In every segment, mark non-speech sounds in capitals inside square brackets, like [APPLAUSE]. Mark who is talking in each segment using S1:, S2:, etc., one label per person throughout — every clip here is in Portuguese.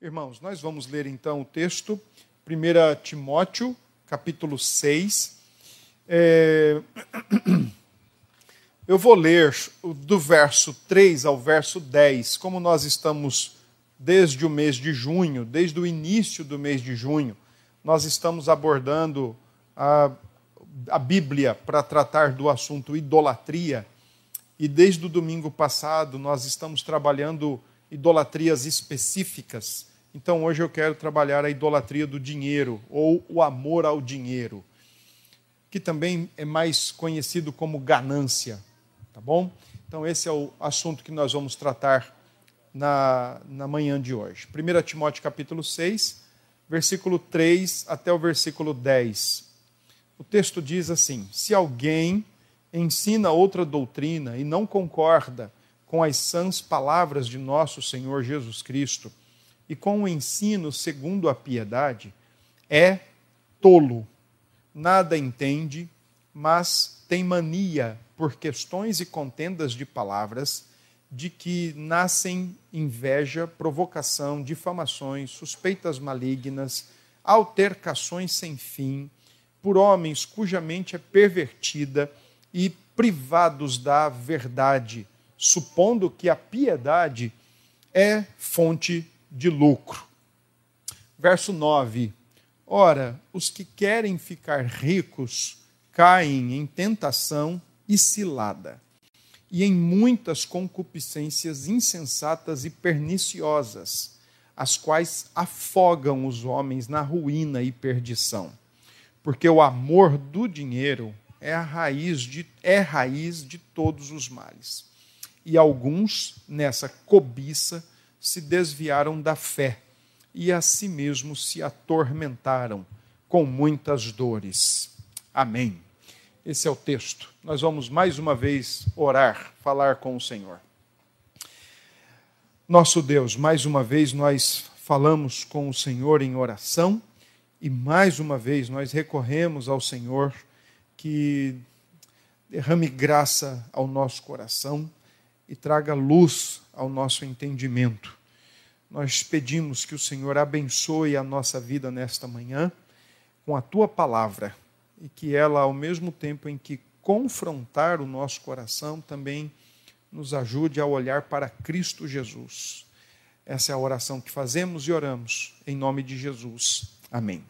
S1: Irmãos, nós vamos ler então o texto, 1 Timóteo, capítulo 6. É... [CLEARS THROAT] Eu vou ler do verso 3 ao verso 10, como nós estamos desde o mês de junho, desde o início do mês de junho, nós estamos abordando a, a Bíblia para tratar do assunto idolatria. E desde o domingo passado nós estamos trabalhando idolatrias específicas então hoje eu quero trabalhar a idolatria do dinheiro ou o amor ao dinheiro, que também é mais conhecido como ganância, tá bom? Então esse é o assunto que nós vamos tratar na, na manhã de hoje. 1 Timóteo capítulo 6, versículo 3 até o versículo 10. O texto diz assim: Se alguém ensina outra doutrina e não concorda com as sãs palavras de nosso Senhor Jesus Cristo, e com o ensino segundo a piedade, é tolo, nada entende, mas tem mania por questões e contendas de palavras, de que nascem inveja, provocação, difamações, suspeitas malignas, altercações sem fim, por homens cuja mente é pervertida e privados da verdade, supondo que a piedade é fonte de lucro. Verso 9: Ora, os que querem ficar ricos caem em tentação e cilada, e em muitas concupiscências insensatas e perniciosas, as quais afogam os homens na ruína e perdição. Porque o amor do dinheiro é a raiz de, é raiz de todos os males. E alguns, nessa cobiça, se desviaram da fé e a si mesmos se atormentaram com muitas dores. Amém. Esse é o texto. Nós vamos mais uma vez orar, falar com o Senhor. Nosso Deus, mais uma vez nós falamos com o Senhor em oração e mais uma vez nós recorremos ao Senhor que derrame graça ao nosso coração e traga luz ao nosso entendimento. Nós pedimos que o Senhor abençoe a nossa vida nesta manhã com a tua palavra e que ela, ao mesmo tempo em que confrontar o nosso coração, também nos ajude a olhar para Cristo Jesus. Essa é a oração que fazemos e oramos em nome de Jesus. Amém.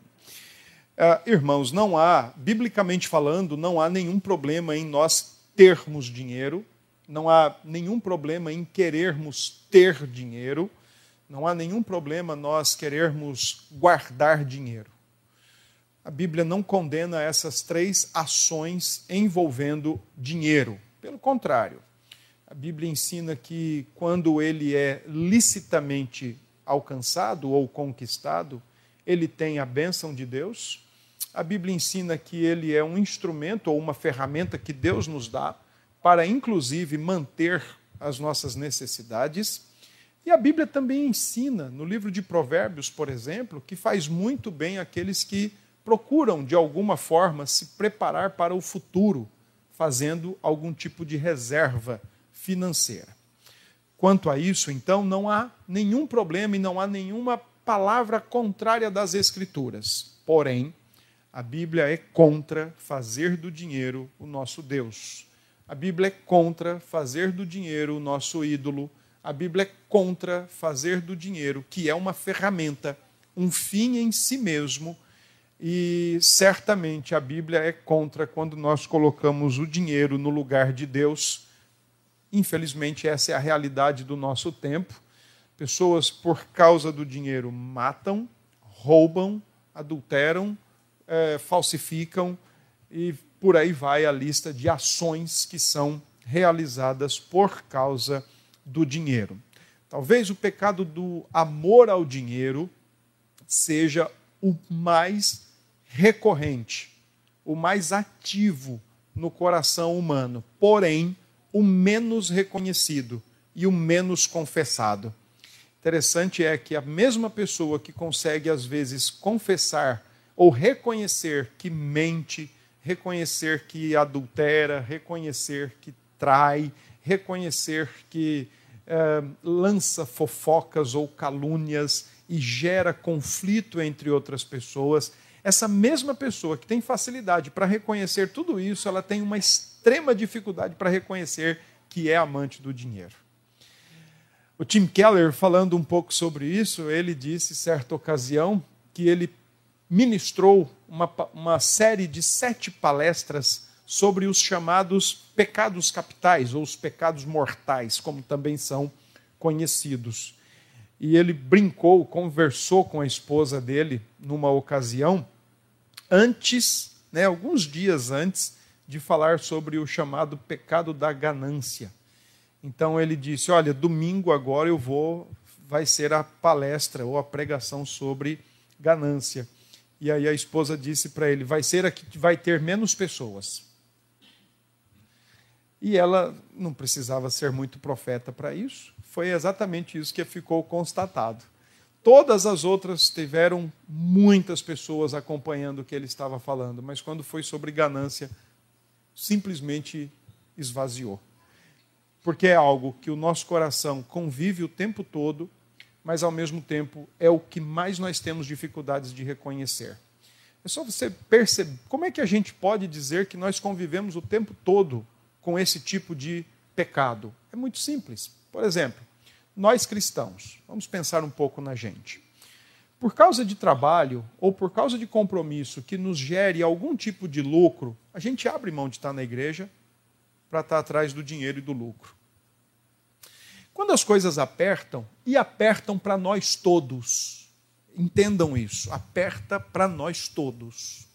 S1: Uh, irmãos, não há, biblicamente falando, não há nenhum problema em nós termos dinheiro não há nenhum problema em querermos ter dinheiro, não há nenhum problema nós querermos guardar dinheiro. A Bíblia não condena essas três ações envolvendo dinheiro. Pelo contrário, a Bíblia ensina que quando ele é licitamente alcançado ou conquistado, ele tem a bênção de Deus. A Bíblia ensina que ele é um instrumento ou uma ferramenta que Deus nos dá para inclusive manter as nossas necessidades. E a Bíblia também ensina, no livro de Provérbios, por exemplo, que faz muito bem aqueles que procuram, de alguma forma, se preparar para o futuro, fazendo algum tipo de reserva financeira. Quanto a isso, então, não há nenhum problema e não há nenhuma palavra contrária das Escrituras. Porém, a Bíblia é contra fazer do dinheiro o nosso Deus. A Bíblia é contra fazer do dinheiro o nosso ídolo. A Bíblia é contra fazer do dinheiro, que é uma ferramenta, um fim em si mesmo. E certamente a Bíblia é contra quando nós colocamos o dinheiro no lugar de Deus. Infelizmente, essa é a realidade do nosso tempo. Pessoas, por causa do dinheiro, matam, roubam, adulteram, é, falsificam e por aí vai a lista de ações que são realizadas por causa do dinheiro. Talvez o pecado do amor ao dinheiro seja o mais recorrente, o mais ativo no coração humano, porém o menos reconhecido e o menos confessado. Interessante é que a mesma pessoa que consegue às vezes confessar ou reconhecer que mente, reconhecer que adultera, reconhecer que trai, reconhecer que é, lança fofocas ou calúnias e gera conflito entre outras pessoas, essa mesma pessoa que tem facilidade para reconhecer tudo isso, ela tem uma extrema dificuldade para reconhecer que é amante do dinheiro. O Tim Keller, falando um pouco sobre isso, ele disse, certa ocasião, que ele ministrou uma, uma série de sete palestras sobre os chamados pecados capitais, ou os pecados mortais, como também são conhecidos. E ele brincou, conversou com a esposa dele numa ocasião, antes, né, alguns dias antes, de falar sobre o chamado pecado da ganância. Então ele disse: Olha, domingo agora eu vou, vai ser a palestra ou a pregação sobre ganância. E aí a esposa disse para ele: Vai ser aqui vai ter menos pessoas. E ela não precisava ser muito profeta para isso, foi exatamente isso que ficou constatado. Todas as outras tiveram muitas pessoas acompanhando o que ele estava falando, mas quando foi sobre ganância, simplesmente esvaziou. Porque é algo que o nosso coração convive o tempo todo, mas ao mesmo tempo é o que mais nós temos dificuldades de reconhecer. É só você perceber como é que a gente pode dizer que nós convivemos o tempo todo com esse tipo de pecado? É muito simples. Por exemplo, nós cristãos, vamos pensar um pouco na gente. Por causa de trabalho ou por causa de compromisso que nos gere algum tipo de lucro, a gente abre mão de estar na igreja para estar atrás do dinheiro e do lucro. Quando as coisas apertam, e apertam para nós todos, entendam isso, aperta para nós todos.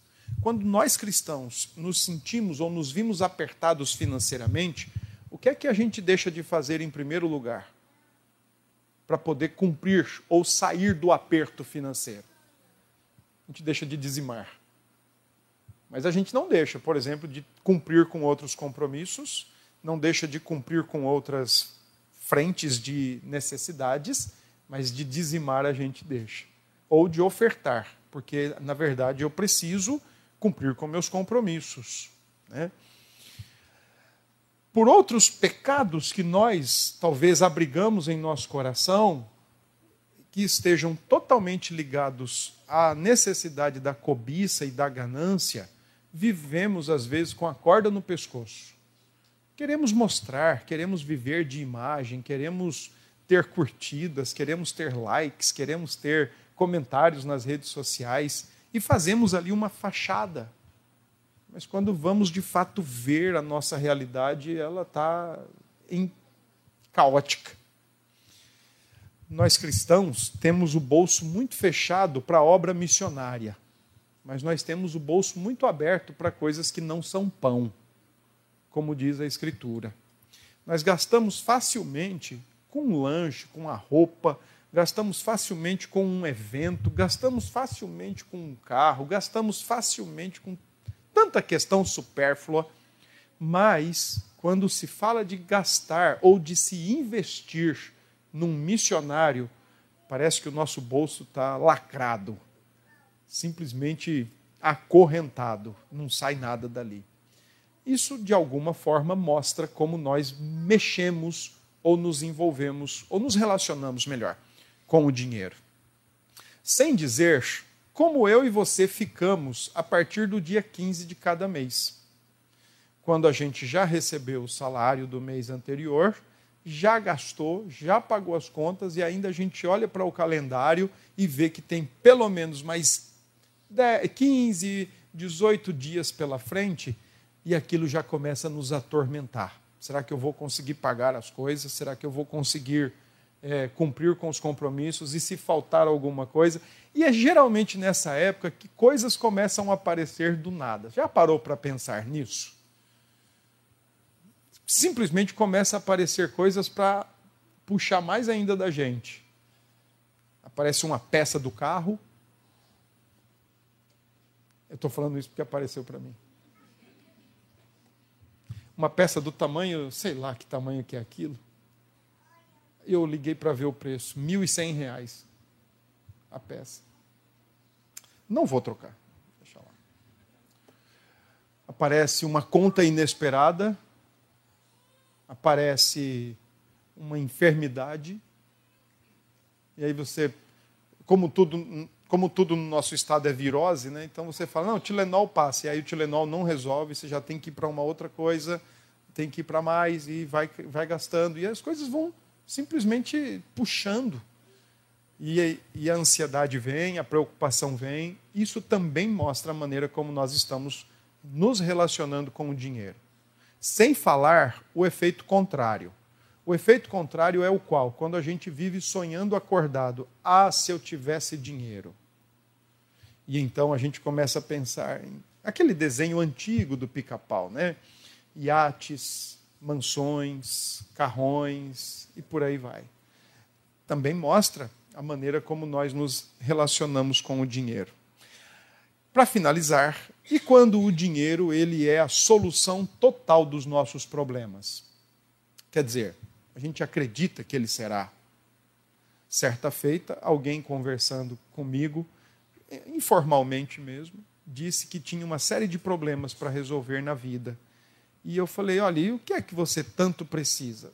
S1: Quando nós cristãos nos sentimos ou nos vimos apertados financeiramente, o que é que a gente deixa de fazer em primeiro lugar? Para poder cumprir ou sair do aperto financeiro. A gente deixa de dizimar. Mas a gente não deixa, por exemplo, de cumprir com outros compromissos, não deixa de cumprir com outras frentes de necessidades, mas de dizimar a gente deixa. Ou de ofertar, porque na verdade eu preciso cumprir com meus compromissos. Né? Por outros pecados que nós talvez abrigamos em nosso coração, que estejam totalmente ligados à necessidade da cobiça e da ganância, vivemos às vezes com a corda no pescoço. Queremos mostrar, queremos viver de imagem, queremos ter curtidas, queremos ter likes, queremos ter comentários nas redes sociais, e fazemos ali uma fachada. Mas quando vamos de fato ver a nossa realidade, ela está caótica. Nós cristãos temos o bolso muito fechado para a obra missionária, mas nós temos o bolso muito aberto para coisas que não são pão, como diz a Escritura. Nós gastamos facilmente com um lanche, com a roupa, gastamos facilmente com um evento, gastamos facilmente com um carro, gastamos facilmente com tanta questão supérflua, mas quando se fala de gastar ou de se investir num missionário, parece que o nosso bolso está lacrado, simplesmente acorrentado, não sai nada dali. Isso, de alguma forma, mostra como nós mexemos ou nos envolvemos ou nos relacionamos melhor com o dinheiro. Sem dizer como eu e você ficamos a partir do dia 15 de cada mês. Quando a gente já recebeu o salário do mês anterior, já gastou, já pagou as contas e ainda a gente olha para o calendário e vê que tem pelo menos mais 10, 15, 18 dias pela frente e aquilo já começa a nos atormentar. Será que eu vou conseguir pagar as coisas? Será que eu vou conseguir é, cumprir com os compromissos e se faltar alguma coisa. E é geralmente nessa época que coisas começam a aparecer do nada. Já parou para pensar nisso? Simplesmente começa a aparecer coisas para puxar mais ainda da gente. Aparece uma peça do carro. Eu estou falando isso porque apareceu para mim. Uma peça do tamanho, sei lá que tamanho que é aquilo eu liguei para ver o preço, R$ 1.100 a peça. Não vou trocar. Deixa lá. Aparece uma conta inesperada, aparece uma enfermidade. E aí você, como tudo, como tudo no nosso estado é virose, né? Então você fala, não, Tilenol passa. E aí o Tilenol não resolve, você já tem que ir para uma outra coisa, tem que ir para mais e vai, vai gastando. E as coisas vão simplesmente puxando. E, e a ansiedade vem, a preocupação vem. Isso também mostra a maneira como nós estamos nos relacionando com o dinheiro. Sem falar o efeito contrário. O efeito contrário é o qual? Quando a gente vive sonhando acordado, ah, se eu tivesse dinheiro. E então a gente começa a pensar em aquele desenho antigo do pica-pau, né? Iates, mansões, carrões e por aí vai. Também mostra a maneira como nós nos relacionamos com o dinheiro. Para finalizar, e quando o dinheiro ele é a solução total dos nossos problemas? Quer dizer, a gente acredita que ele será. Certa feita, alguém conversando comigo, informalmente mesmo, disse que tinha uma série de problemas para resolver na vida. E eu falei: olha, e o que é que você tanto precisa?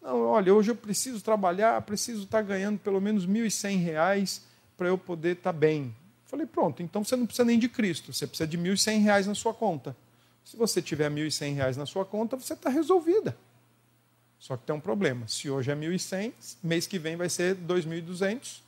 S1: Não, olha, hoje eu preciso trabalhar, preciso estar ganhando pelo menos R$ 1.100 para eu poder estar bem. Falei, pronto, então você não precisa nem de Cristo, você precisa de R$ 1.100 na sua conta. Se você tiver R$ 1.100 na sua conta, você está resolvida. Só que tem um problema. Se hoje é 1.100, mês que vem vai ser 2.200.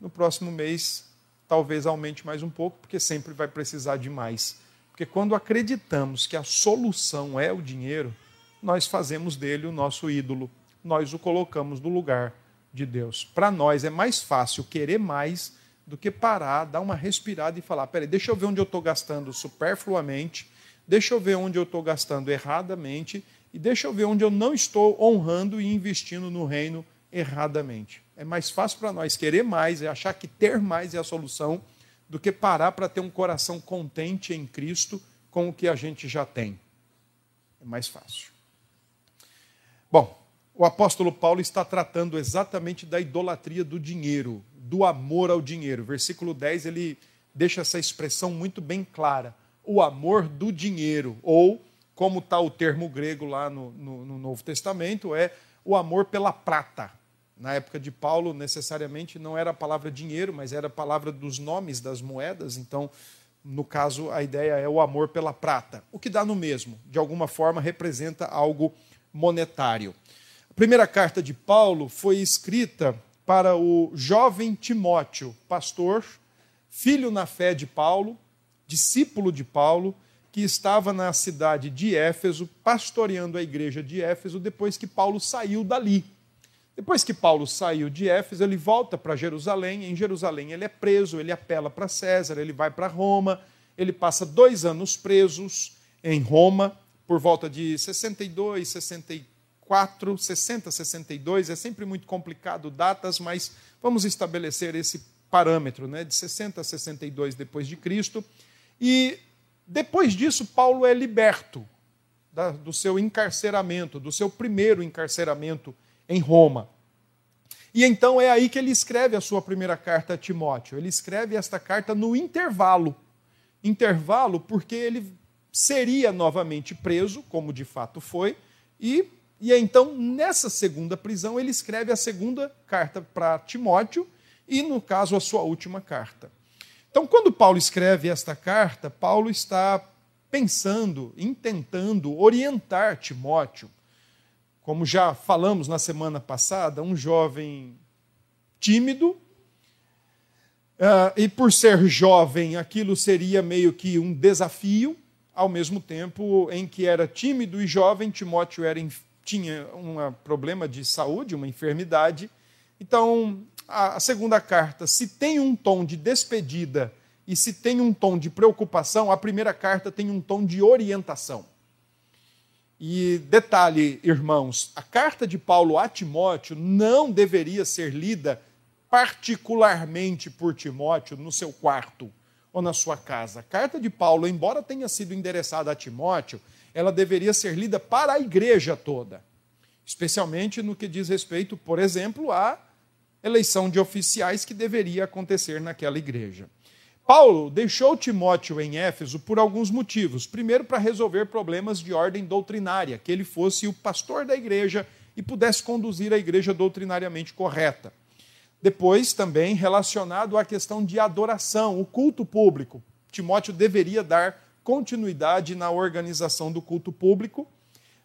S1: No próximo mês, talvez aumente mais um pouco, porque sempre vai precisar de mais. Porque quando acreditamos que a solução é o dinheiro, nós fazemos dele o nosso ídolo nós o colocamos no lugar de Deus. Para nós é mais fácil querer mais do que parar, dar uma respirada e falar: peraí, deixa eu ver onde eu estou gastando superfluamente, deixa eu ver onde eu estou gastando erradamente e deixa eu ver onde eu não estou honrando e investindo no reino erradamente. É mais fácil para nós querer mais e achar que ter mais é a solução do que parar para ter um coração contente em Cristo com o que a gente já tem. É mais fácil. Bom, o apóstolo Paulo está tratando exatamente da idolatria do dinheiro, do amor ao dinheiro. Versículo 10 ele deixa essa expressão muito bem clara: o amor do dinheiro, ou, como está o termo grego lá no, no, no Novo Testamento, é o amor pela prata. Na época de Paulo, necessariamente não era a palavra dinheiro, mas era a palavra dos nomes das moedas. Então, no caso, a ideia é o amor pela prata. O que dá no mesmo, de alguma forma, representa algo monetário primeira carta de Paulo foi escrita para o jovem Timóteo, pastor, filho na fé de Paulo, discípulo de Paulo, que estava na cidade de Éfeso, pastoreando a igreja de Éfeso, depois que Paulo saiu dali. Depois que Paulo saiu de Éfeso, ele volta para Jerusalém. Em Jerusalém, ele é preso, ele apela para César, ele vai para Roma. Ele passa dois anos presos em Roma, por volta de 62, 64 4, 60, 62, é sempre muito complicado datas, mas vamos estabelecer esse parâmetro, né, de 60 a 62 depois de Cristo. E depois disso, Paulo é liberto da, do seu encarceramento, do seu primeiro encarceramento em Roma. E então é aí que ele escreve a sua primeira carta a Timóteo. Ele escreve esta carta no intervalo. Intervalo porque ele seria novamente preso, como de fato foi, e e então, nessa segunda prisão, ele escreve a segunda carta para Timóteo e, no caso, a sua última carta. Então, quando Paulo escreve esta carta, Paulo está pensando, intentando orientar Timóteo. Como já falamos na semana passada, um jovem tímido, uh, e por ser jovem, aquilo seria meio que um desafio, ao mesmo tempo em que era tímido e jovem, Timóteo era tinha um problema de saúde, uma enfermidade. Então, a segunda carta, se tem um tom de despedida e se tem um tom de preocupação, a primeira carta tem um tom de orientação. E detalhe, irmãos, a carta de Paulo a Timóteo não deveria ser lida particularmente por Timóteo no seu quarto ou na sua casa. A carta de Paulo, embora tenha sido endereçada a Timóteo, ela deveria ser lida para a igreja toda, especialmente no que diz respeito, por exemplo, à eleição de oficiais que deveria acontecer naquela igreja. Paulo deixou Timóteo em Éfeso por alguns motivos. Primeiro, para resolver problemas de ordem doutrinária, que ele fosse o pastor da igreja e pudesse conduzir a igreja doutrinariamente correta. Depois, também relacionado à questão de adoração, o culto público. Timóteo deveria dar continuidade na organização do culto público,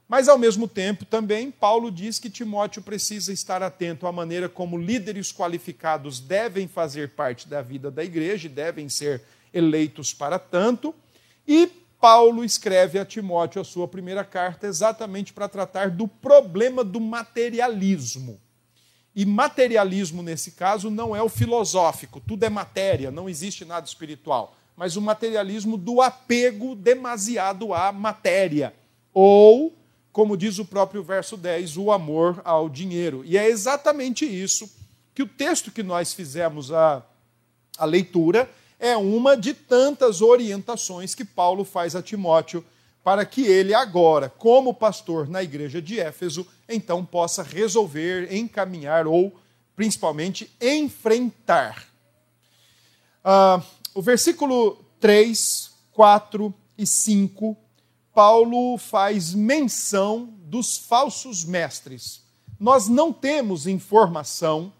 S1: mas ao mesmo tempo também Paulo diz que Timóteo precisa estar atento à maneira como líderes qualificados devem fazer parte da vida da igreja e devem ser eleitos para tanto. E Paulo escreve a Timóteo a sua primeira carta exatamente para tratar do problema do materialismo. E materialismo, nesse caso, não é o filosófico, tudo é matéria, não existe nada espiritual, mas o materialismo do apego demasiado à matéria. Ou, como diz o próprio verso 10, o amor ao dinheiro. E é exatamente isso que o texto que nós fizemos a, a leitura é uma de tantas orientações que Paulo faz a Timóteo para que ele agora, como pastor na igreja de Éfeso, então possa resolver, encaminhar ou principalmente enfrentar. Ah, o versículo 3, 4 e 5, Paulo faz menção dos falsos mestres. Nós não temos informação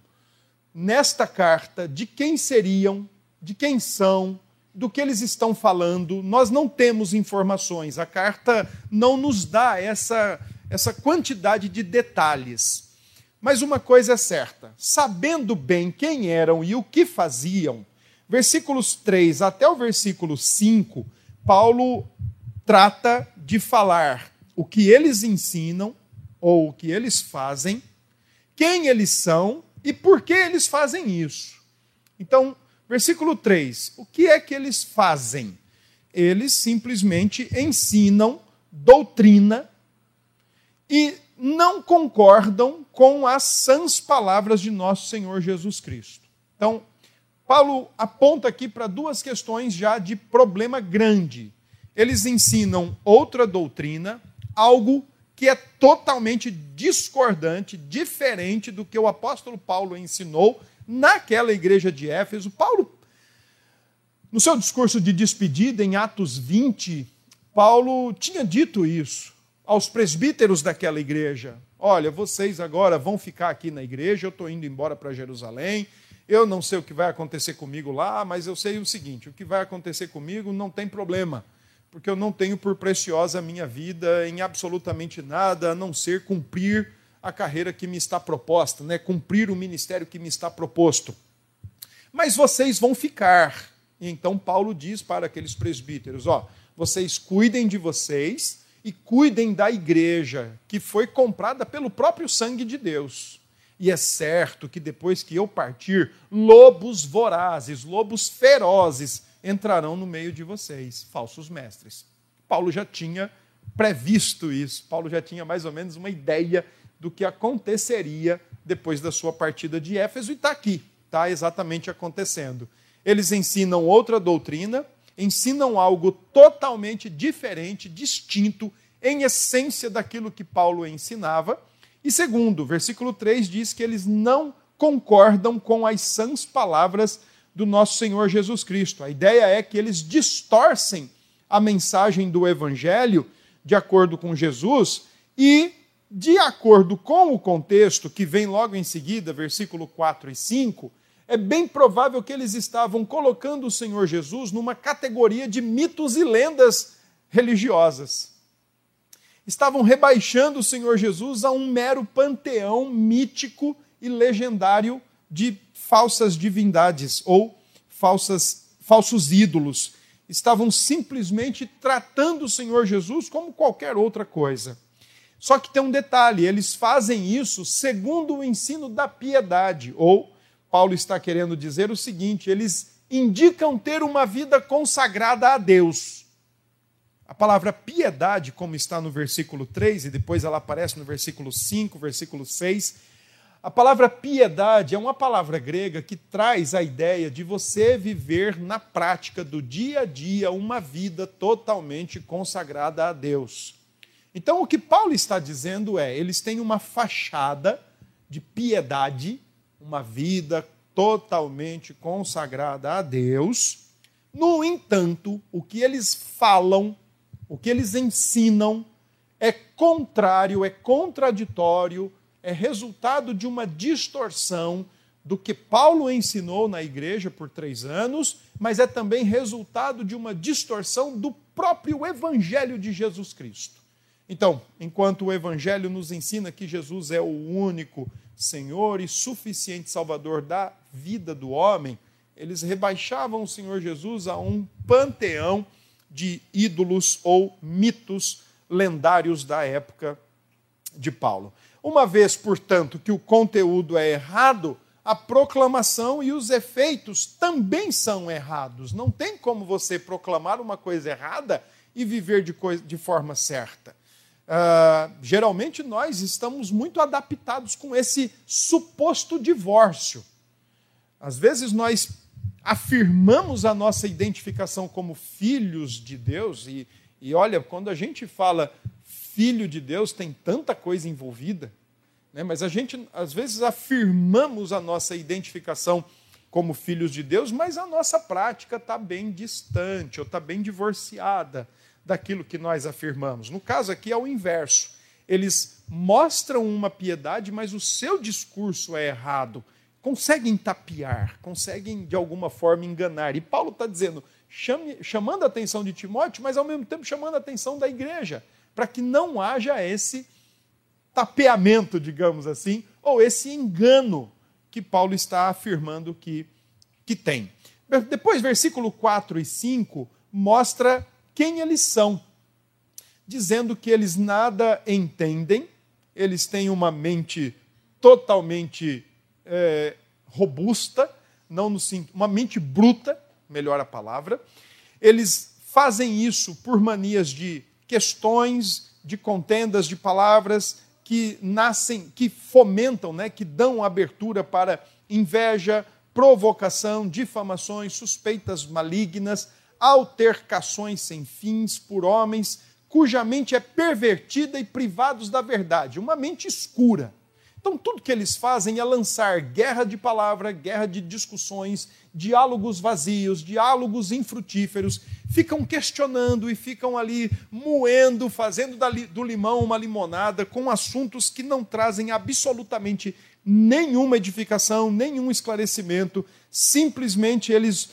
S1: nesta carta de quem seriam, de quem são, do que eles estão falando, nós não temos informações. A carta não nos dá essa, essa quantidade de detalhes. Mas uma coisa é certa: sabendo bem quem eram e o que faziam, versículos 3 até o versículo 5, Paulo trata de falar o que eles ensinam ou o que eles fazem, quem eles são e por que eles fazem isso. Então, Versículo 3: o que é que eles fazem? Eles simplesmente ensinam doutrina e não concordam com as sãs palavras de nosso Senhor Jesus Cristo. Então, Paulo aponta aqui para duas questões já de problema grande. Eles ensinam outra doutrina, algo que é totalmente discordante, diferente do que o apóstolo Paulo ensinou naquela igreja de Éfeso. Paulo, no seu discurso de despedida, em Atos 20, Paulo tinha dito isso aos presbíteros daquela igreja: Olha, vocês agora vão ficar aqui na igreja, eu estou indo embora para Jerusalém. Eu não sei o que vai acontecer comigo lá, mas eu sei o seguinte: o que vai acontecer comigo não tem problema, porque eu não tenho por preciosa a minha vida em absolutamente nada, a não ser cumprir a carreira que me está proposta, né? cumprir o ministério que me está proposto. Mas vocês vão ficar. Então Paulo diz para aqueles presbíteros: ó, vocês cuidem de vocês e cuidem da igreja que foi comprada pelo próprio sangue de Deus. E é certo que depois que eu partir, lobos vorazes, lobos ferozes entrarão no meio de vocês, falsos mestres. Paulo já tinha previsto isso, Paulo já tinha mais ou menos uma ideia do que aconteceria depois da sua partida de Éfeso, e está aqui, está exatamente acontecendo. Eles ensinam outra doutrina, ensinam algo totalmente diferente, distinto, em essência daquilo que Paulo ensinava. E segundo, versículo 3 diz que eles não concordam com as sãs palavras do nosso Senhor Jesus Cristo. A ideia é que eles distorcem a mensagem do Evangelho de acordo com Jesus e de acordo com o contexto que vem logo em seguida, versículo 4 e 5, é bem provável que eles estavam colocando o Senhor Jesus numa categoria de mitos e lendas religiosas. Estavam rebaixando o Senhor Jesus a um mero panteão mítico e legendário de falsas divindades ou falsas, falsos ídolos. Estavam simplesmente tratando o Senhor Jesus como qualquer outra coisa. Só que tem um detalhe: eles fazem isso segundo o ensino da piedade. Ou, Paulo está querendo dizer o seguinte: eles indicam ter uma vida consagrada a Deus. A palavra piedade, como está no versículo 3, e depois ela aparece no versículo 5, versículo 6. A palavra piedade é uma palavra grega que traz a ideia de você viver na prática do dia a dia uma vida totalmente consagrada a Deus. Então, o que Paulo está dizendo é: eles têm uma fachada de piedade, uma vida totalmente consagrada a Deus. No entanto, o que eles falam, o que eles ensinam, é contrário, é contraditório é resultado de uma distorção do que Paulo ensinou na igreja por três anos, mas é também resultado de uma distorção do próprio Evangelho de Jesus Cristo. Então, enquanto o Evangelho nos ensina que Jesus é o único Senhor e suficiente Salvador da vida do homem, eles rebaixavam o Senhor Jesus a um panteão de ídolos ou mitos lendários da época de Paulo. Uma vez, portanto, que o conteúdo é errado, a proclamação e os efeitos também são errados. Não tem como você proclamar uma coisa errada e viver de, de forma certa. Uh, geralmente nós estamos muito adaptados com esse suposto divórcio. Às vezes nós afirmamos a nossa identificação como filhos de Deus, e, e olha, quando a gente fala filho de Deus, tem tanta coisa envolvida. Né? Mas a gente, às vezes, afirmamos a nossa identificação como filhos de Deus, mas a nossa prática está bem distante ou está bem divorciada daquilo que nós afirmamos. No caso aqui é o inverso. Eles mostram uma piedade, mas o seu discurso é errado. Conseguem tapear, conseguem de alguma forma enganar. E Paulo está dizendo, chame, chamando a atenção de Timóteo, mas ao mesmo tempo chamando a atenção da igreja, para que não haja esse tapeamento, digamos assim, ou esse engano que Paulo está afirmando que, que tem. Depois, versículo 4 e 5 mostra quem eles são, dizendo que eles nada entendem, eles têm uma mente totalmente é, robusta, não no, uma mente bruta, melhor a palavra. Eles fazem isso por manias de questões, de contendas de palavras, que nascem, que fomentam, né, que dão abertura para inveja, provocação, difamações, suspeitas malignas, altercações sem fins por homens cuja mente é pervertida e privados da verdade, uma mente escura. Então, tudo que eles fazem é lançar guerra de palavra, guerra de discussões, diálogos vazios, diálogos infrutíferos, ficam questionando e ficam ali moendo, fazendo do limão uma limonada com assuntos que não trazem absolutamente nenhuma edificação, nenhum esclarecimento, simplesmente eles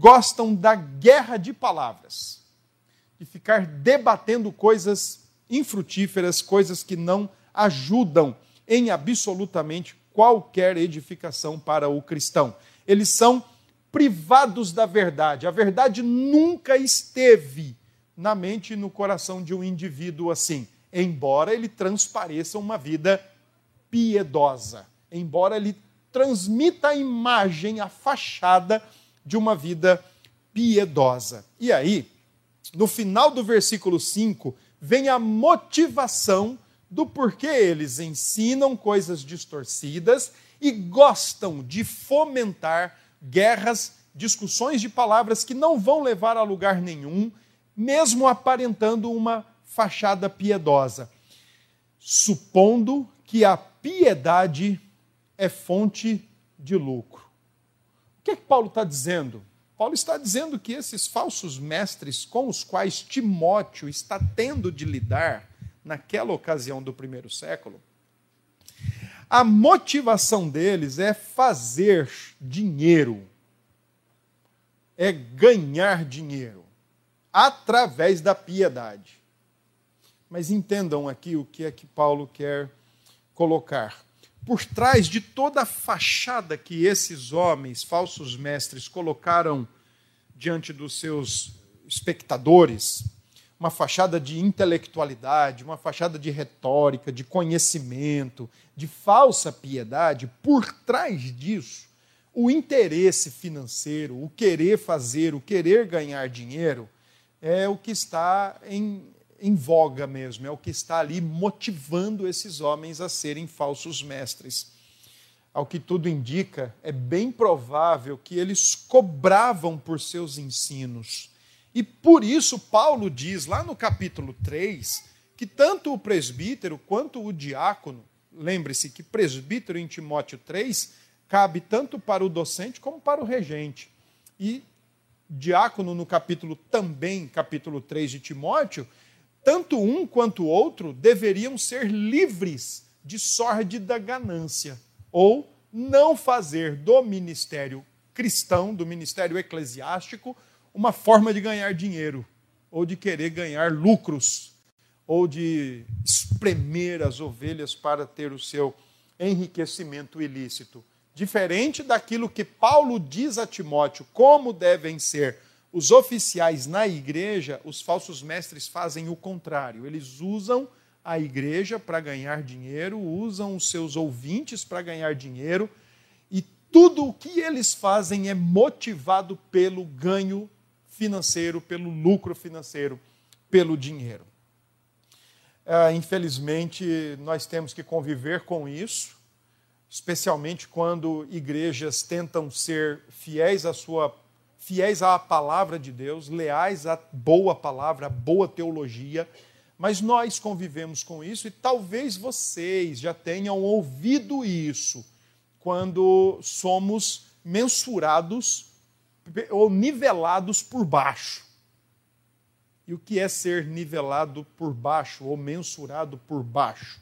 S1: gostam da guerra de palavras, de ficar debatendo coisas infrutíferas, coisas que não ajudam em absolutamente qualquer edificação para o cristão. Eles são privados da verdade. A verdade nunca esteve na mente e no coração de um indivíduo assim, embora ele transpareça uma vida piedosa, embora ele transmita a imagem, a fachada de uma vida piedosa. E aí, no final do versículo 5, vem a motivação do porquê eles ensinam coisas distorcidas e gostam de fomentar guerras, discussões de palavras que não vão levar a lugar nenhum, mesmo aparentando uma fachada piedosa, supondo que a piedade é fonte de lucro. O que é que Paulo está dizendo? Paulo está dizendo que esses falsos mestres com os quais Timóteo está tendo de lidar naquela ocasião do primeiro século, a motivação deles é fazer dinheiro, é ganhar dinheiro através da piedade. Mas entendam aqui o que é que Paulo quer colocar. Por trás de toda a fachada que esses homens, falsos mestres, colocaram diante dos seus espectadores, uma fachada de intelectualidade, uma fachada de retórica, de conhecimento, de falsa piedade, por trás disso, o interesse financeiro, o querer fazer, o querer ganhar dinheiro, é o que está em, em voga mesmo, é o que está ali motivando esses homens a serem falsos mestres. Ao que tudo indica, é bem provável que eles cobravam por seus ensinos e por isso Paulo diz lá no capítulo 3 que tanto o presbítero quanto o diácono, lembre-se que presbítero em Timóteo 3 cabe tanto para o docente como para o regente. E diácono no capítulo também, capítulo 3 de Timóteo, tanto um quanto o outro deveriam ser livres de sórdida ganância, ou não fazer do ministério cristão, do ministério eclesiástico, uma forma de ganhar dinheiro, ou de querer ganhar lucros, ou de espremer as ovelhas para ter o seu enriquecimento ilícito. Diferente daquilo que Paulo diz a Timóteo como devem ser os oficiais na igreja, os falsos mestres fazem o contrário. Eles usam a igreja para ganhar dinheiro, usam os seus ouvintes para ganhar dinheiro, e tudo o que eles fazem é motivado pelo ganho financeiro, pelo lucro financeiro, pelo dinheiro. É, infelizmente, nós temos que conviver com isso, especialmente quando igrejas tentam ser fiéis à sua fiéis à palavra de Deus, leais à boa palavra, à boa teologia, mas nós convivemos com isso e talvez vocês já tenham ouvido isso quando somos mensurados ou nivelados por baixo. E o que é ser nivelado por baixo ou mensurado por baixo?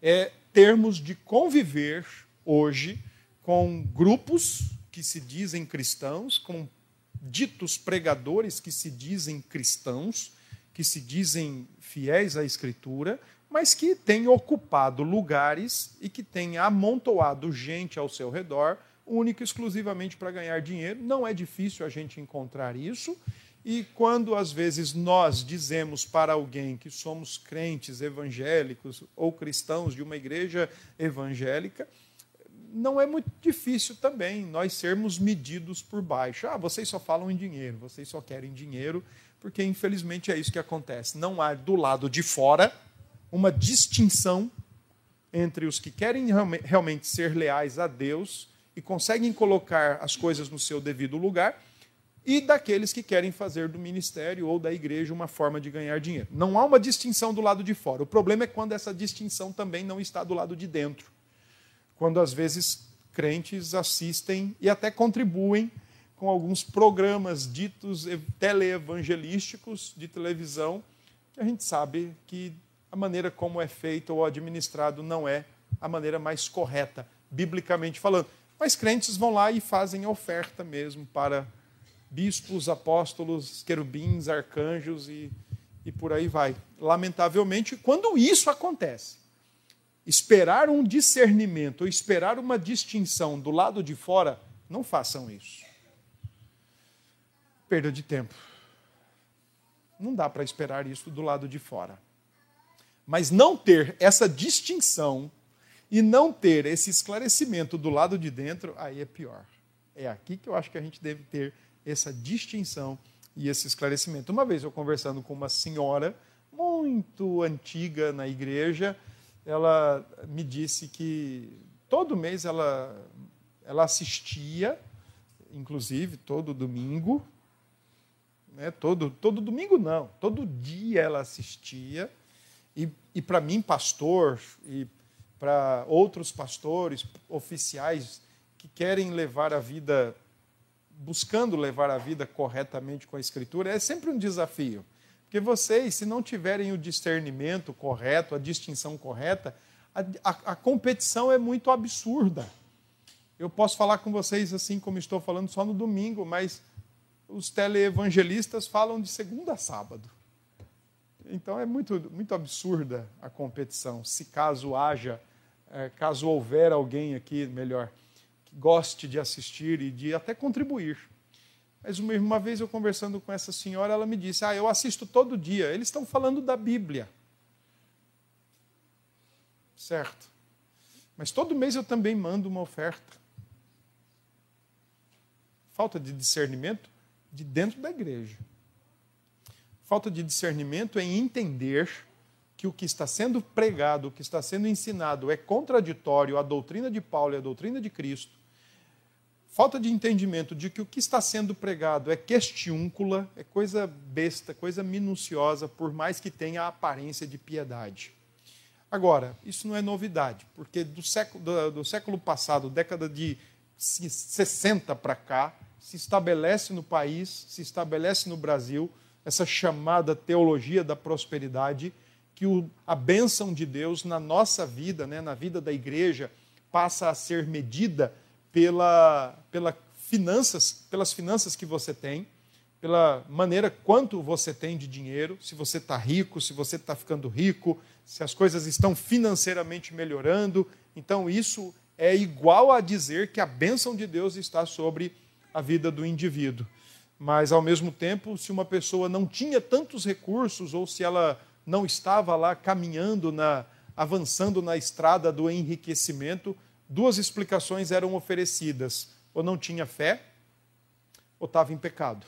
S1: É termos de conviver hoje com grupos que se dizem cristãos, com ditos pregadores que se dizem cristãos, que se dizem fiéis à Escritura, mas que têm ocupado lugares e que têm amontoado gente ao seu redor, única e exclusivamente para ganhar dinheiro. Não é difícil a gente encontrar isso. E quando às vezes nós dizemos para alguém que somos crentes evangélicos ou cristãos de uma igreja evangélica, não é muito difícil também nós sermos medidos por baixo. Ah, vocês só falam em dinheiro, vocês só querem dinheiro, porque infelizmente é isso que acontece. Não há do lado de fora uma distinção entre os que querem realmente ser leais a Deus e conseguem colocar as coisas no seu devido lugar e daqueles que querem fazer do ministério ou da igreja uma forma de ganhar dinheiro. Não há uma distinção do lado de fora. O problema é quando essa distinção também não está do lado de dentro quando às vezes crentes assistem e até contribuem com alguns programas ditos teleevangelísticos de televisão, que a gente sabe que a maneira como é feito ou administrado não é a maneira mais correta, biblicamente falando. Mas crentes vão lá e fazem oferta mesmo para bispos, apóstolos, querubins, arcanjos e, e por aí vai. Lamentavelmente, quando isso acontece, esperar um discernimento ou esperar uma distinção do lado de fora, não façam isso. Perda de tempo. Não dá para esperar isso do lado de fora. Mas não ter essa distinção e não ter esse esclarecimento do lado de dentro, aí é pior. É aqui que eu acho que a gente deve ter essa distinção e esse esclarecimento. Uma vez eu conversando com uma senhora muito antiga na igreja, ela me disse que todo mês ela, ela assistia, inclusive todo domingo, né? todo, todo domingo não, todo dia ela assistia, e, e para mim, pastor, e para outros pastores, oficiais que querem levar a vida, buscando levar a vida corretamente com a Escritura, é sempre um desafio. Porque vocês, se não tiverem o discernimento correto, a distinção correta, a, a, a, competição é muito absurda. Eu posso falar com vocês assim como estou falando só no domingo, mas os teleevangelistas falam de segunda a sábado. Então é muito, muito absurda a competição. Se caso haja, caso houver alguém aqui, melhor, que goste de assistir e de até contribuir mas uma vez eu conversando com essa senhora, ela me disse: Ah, eu assisto todo dia. Eles estão falando da Bíblia. Certo. Mas todo mês eu também mando uma oferta. Falta de discernimento de dentro da igreja. Falta de discernimento em entender que o que está sendo pregado, o que está sendo ensinado é contraditório à doutrina de Paulo e à doutrina de Cristo falta de entendimento de que o que está sendo pregado é questiúncula, é coisa besta, coisa minuciosa, por mais que tenha a aparência de piedade. Agora, isso não é novidade, porque do século, do, do século passado, década de 60 para cá, se estabelece no país, se estabelece no Brasil, essa chamada teologia da prosperidade, que o, a bênção de Deus na nossa vida, né, na vida da igreja, passa a ser medida pela, pela finanças, pelas finanças que você tem, pela maneira quanto você tem de dinheiro, se você está rico, se você está ficando rico, se as coisas estão financeiramente melhorando. Então, isso é igual a dizer que a bênção de Deus está sobre a vida do indivíduo. Mas, ao mesmo tempo, se uma pessoa não tinha tantos recursos ou se ela não estava lá caminhando, na, avançando na estrada do enriquecimento, duas explicações eram oferecidas: ou não tinha fé, ou estava em pecado.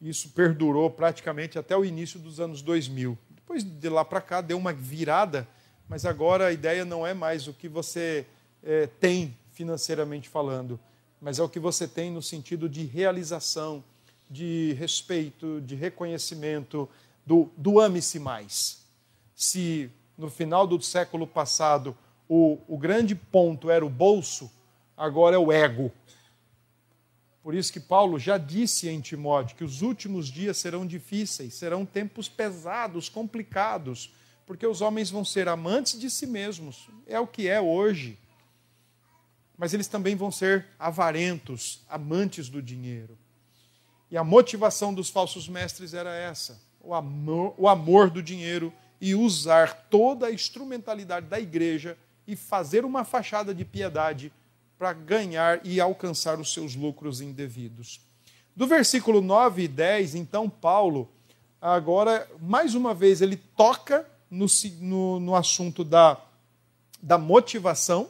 S1: Isso perdurou praticamente até o início dos anos 2000. Depois de lá para cá deu uma virada, mas agora a ideia não é mais o que você é, tem financeiramente falando, mas é o que você tem no sentido de realização, de respeito, de reconhecimento, do, do ame-se mais. Se no final do século passado o, o grande ponto era o bolso, agora é o ego. Por isso que Paulo já disse em Timóteo que os últimos dias serão difíceis, serão tempos pesados, complicados, porque os homens vão ser amantes de si mesmos, é o que é hoje. Mas eles também vão ser avarentos, amantes do dinheiro. E a motivação dos falsos mestres era essa: o amor, o amor do dinheiro e usar toda a instrumentalidade da igreja e fazer uma fachada de piedade para ganhar e alcançar os seus lucros indevidos. Do versículo 9 e 10, então, Paulo, agora, mais uma vez, ele toca no, no, no assunto da, da motivação,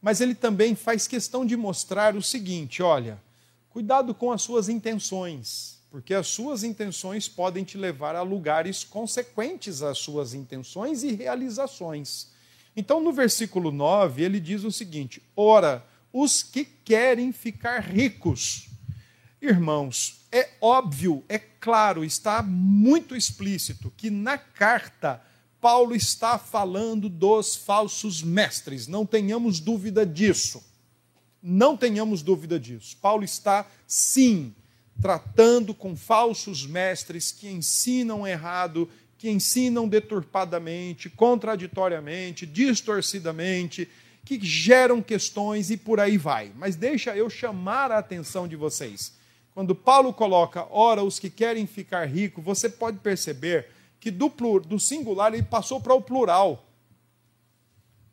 S1: mas ele também faz questão de mostrar o seguinte: olha, cuidado com as suas intenções, porque as suas intenções podem te levar a lugares consequentes às suas intenções e realizações. Então, no versículo 9, ele diz o seguinte: Ora, os que querem ficar ricos. Irmãos, é óbvio, é claro, está muito explícito que na carta Paulo está falando dos falsos mestres, não tenhamos dúvida disso. Não tenhamos dúvida disso. Paulo está, sim, tratando com falsos mestres que ensinam errado, que ensinam deturpadamente, contraditoriamente, distorcidamente, que geram questões e por aí vai. Mas deixa eu chamar a atenção de vocês. Quando Paulo coloca, ora, os que querem ficar ricos, você pode perceber que do, do singular ele passou para o plural.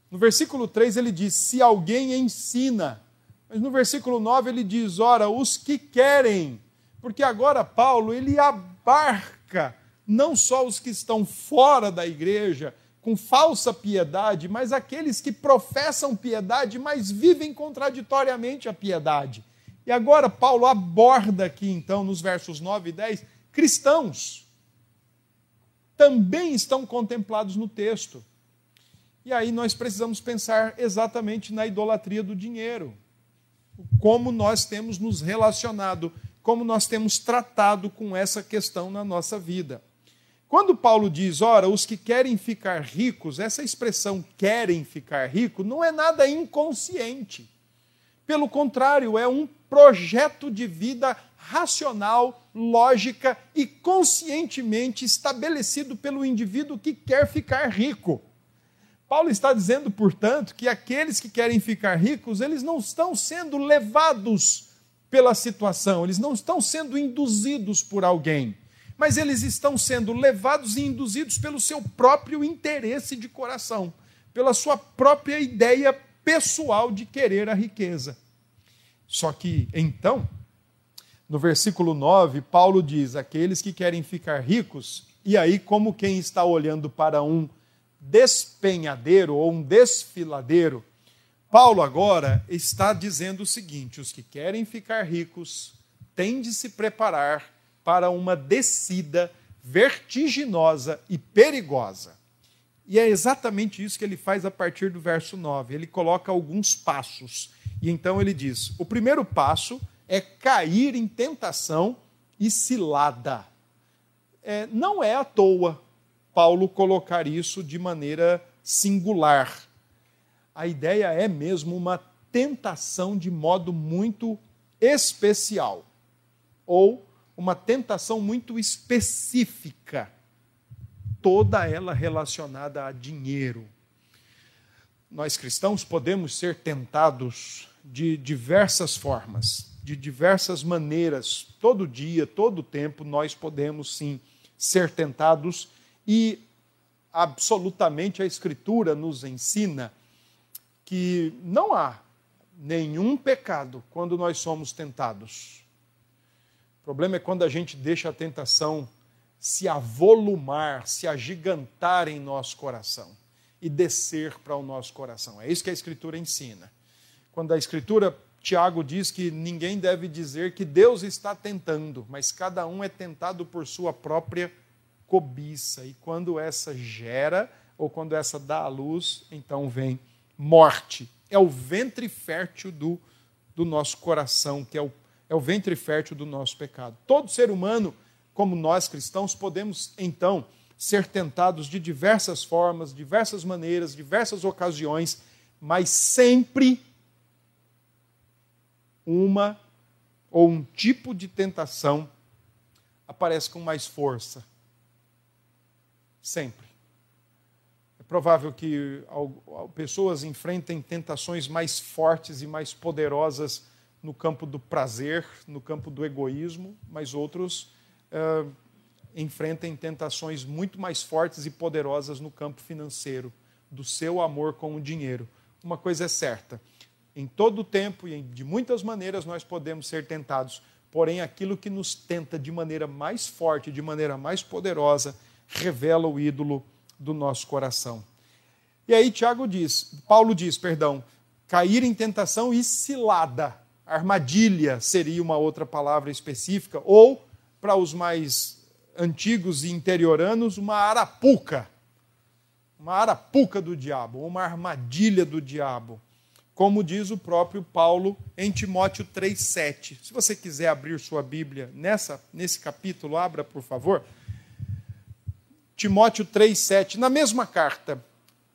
S1: No versículo 3 ele diz: se alguém ensina. Mas no versículo 9 ele diz: ora, os que querem. Porque agora Paulo ele abarca não só os que estão fora da igreja, com falsa piedade, mas aqueles que professam piedade, mas vivem contraditoriamente a piedade. E agora Paulo aborda aqui, então, nos versos 9 e 10, cristãos. Também estão contemplados no texto. E aí nós precisamos pensar exatamente na idolatria do dinheiro. Como nós temos nos relacionado, como nós temos tratado com essa questão na nossa vida. Quando Paulo diz, ora, os que querem ficar ricos, essa expressão querem ficar rico não é nada inconsciente. Pelo contrário, é um projeto de vida racional, lógica e conscientemente estabelecido pelo indivíduo que quer ficar rico. Paulo está dizendo, portanto, que aqueles que querem ficar ricos, eles não estão sendo levados pela situação, eles não estão sendo induzidos por alguém mas eles estão sendo levados e induzidos pelo seu próprio interesse de coração, pela sua própria ideia pessoal de querer a riqueza. Só que, então, no versículo 9, Paulo diz: aqueles que querem ficar ricos, e aí, como quem está olhando para um despenhadeiro ou um desfiladeiro, Paulo agora está dizendo o seguinte: os que querem ficar ricos têm de se preparar para uma descida vertiginosa e perigosa. E é exatamente isso que ele faz a partir do verso 9. Ele coloca alguns passos. E então ele diz: o primeiro passo é cair em tentação e cilada. É, não é à toa Paulo colocar isso de maneira singular. A ideia é mesmo uma tentação de modo muito especial. Ou uma tentação muito específica. toda ela relacionada a dinheiro. Nós cristãos podemos ser tentados de diversas formas, de diversas maneiras. Todo dia, todo tempo, nós podemos sim ser tentados e absolutamente a Escritura nos ensina que não há nenhum pecado quando nós somos tentados. O problema é quando a gente deixa a tentação se avolumar, se agigantar em nosso coração e descer para o nosso coração. É isso que a Escritura ensina. Quando a Escritura, Tiago diz que ninguém deve dizer que Deus está tentando, mas cada um é tentado por sua própria cobiça. E quando essa gera, ou quando essa dá à luz, então vem morte. É o ventre fértil do, do nosso coração, que é o, é o ventre fértil do nosso pecado. Todo ser humano, como nós cristãos, podemos então ser tentados de diversas formas, diversas maneiras, diversas ocasiões, mas sempre uma ou um tipo de tentação aparece com mais força. Sempre. Provável que pessoas enfrentem tentações mais fortes e mais poderosas no campo do prazer, no campo do egoísmo, mas outros uh, enfrentem tentações muito mais fortes e poderosas no campo financeiro, do seu amor com o dinheiro. Uma coisa é certa: em todo o tempo e de muitas maneiras nós podemos ser tentados, porém aquilo que nos tenta de maneira mais forte, de maneira mais poderosa, revela o ídolo do nosso coração. E aí Tiago diz, Paulo diz, perdão, cair em tentação e cilada. Armadilha seria uma outra palavra específica, ou, para os mais antigos e interioranos, uma arapuca. Uma arapuca do diabo, uma armadilha do diabo. Como diz o próprio Paulo em Timóteo 3,7. Se você quiser abrir sua Bíblia nessa, nesse capítulo, abra, por favor. Timóteo 3,7. Na mesma carta,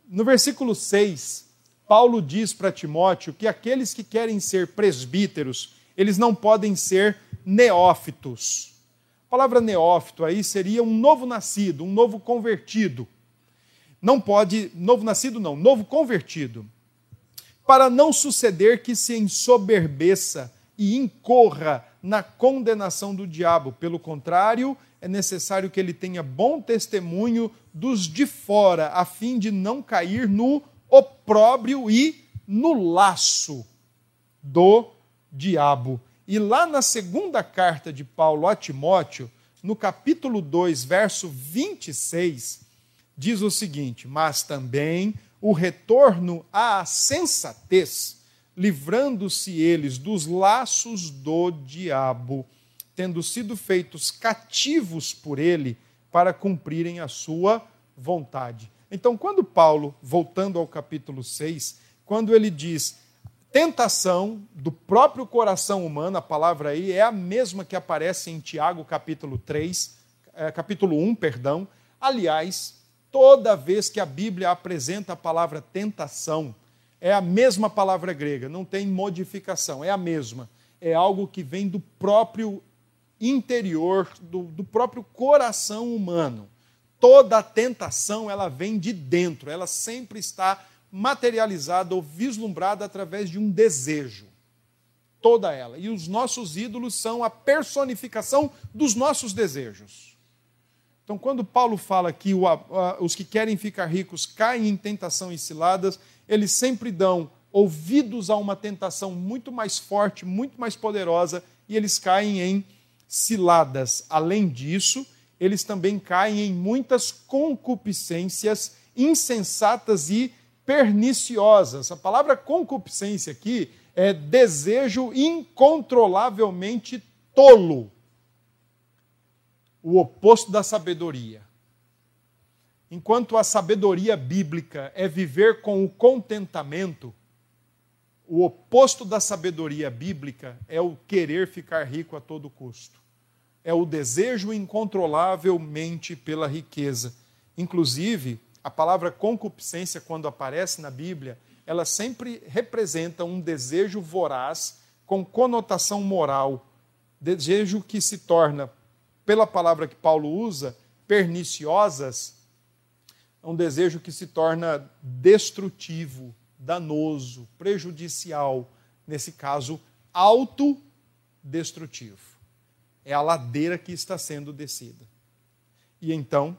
S1: no versículo 6, Paulo diz para Timóteo que aqueles que querem ser presbíteros, eles não podem ser neófitos palavra neófito aí seria um novo nascido, um novo convertido. Não pode, novo nascido não, novo convertido. Para não suceder que se ensoberbeça e incorra na condenação do diabo. Pelo contrário, é necessário que ele tenha bom testemunho dos de fora, a fim de não cair no opróbrio e no laço do diabo. E lá na segunda carta de Paulo a Timóteo, no capítulo 2, verso 26, diz o seguinte: Mas também o retorno à sensatez, livrando-se eles dos laços do diabo, tendo sido feitos cativos por ele para cumprirem a sua vontade. Então, quando Paulo, voltando ao capítulo 6, quando ele diz tentação do próprio coração humano, a palavra aí é a mesma que aparece em Tiago capítulo 3, é, capítulo 1, perdão. Aliás, toda vez que a Bíblia apresenta a palavra tentação, é a mesma palavra grega, não tem modificação, é a mesma. É algo que vem do próprio interior, do, do próprio coração humano. Toda tentação, ela vem de dentro, ela sempre está materializada ou vislumbrada através de um desejo. Toda ela. E os nossos ídolos são a personificação dos nossos desejos. Então, quando Paulo fala que os que querem ficar ricos caem em tentação e ciladas, eles sempre dão ouvidos a uma tentação muito mais forte, muito mais poderosa, e eles caem em ciladas. Além disso, eles também caem em muitas concupiscências insensatas e perniciosas. A palavra concupiscência aqui é desejo incontrolavelmente tolo. O oposto da sabedoria. Enquanto a sabedoria bíblica é viver com o contentamento, o oposto da sabedoria bíblica é o querer ficar rico a todo custo. É o desejo incontrolavelmente pela riqueza. Inclusive, a palavra concupiscência, quando aparece na Bíblia, ela sempre representa um desejo voraz com conotação moral, desejo que se torna, pela palavra que Paulo usa, perniciosas É um desejo que se torna destrutivo, danoso, prejudicial, nesse caso, autodestrutivo. É a ladeira que está sendo descida. E então,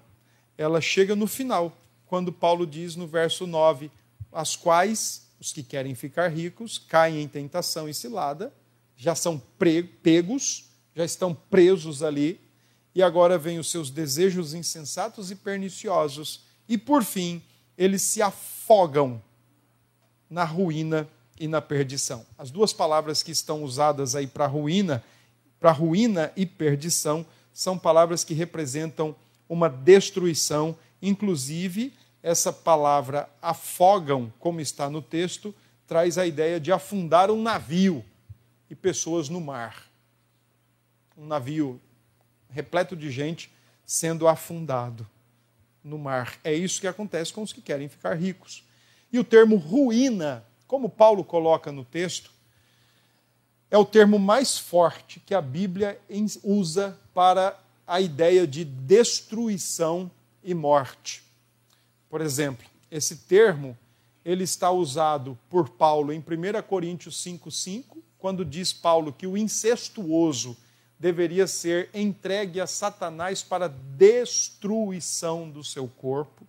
S1: ela chega no final, quando Paulo diz no verso 9: as quais os que querem ficar ricos caem em tentação e cilada, já são pegos, já estão presos ali, e agora vêm os seus desejos insensatos e perniciosos, e por fim, eles se afogam na ruína e na perdição. As duas palavras que estão usadas aí para ruína, para ruína e perdição, são palavras que representam uma destruição, inclusive essa palavra afogam, como está no texto, traz a ideia de afundar um navio e pessoas no mar. Um navio repleto de gente sendo afundado no mar. É isso que acontece com os que querem ficar ricos. E o termo ruína, como Paulo coloca no texto, é o termo mais forte que a Bíblia usa para a ideia de destruição e morte. Por exemplo, esse termo ele está usado por Paulo em 1 Coríntios 5,5, quando diz Paulo que o incestuoso deveria ser entregue a Satanás para destruição do seu corpo.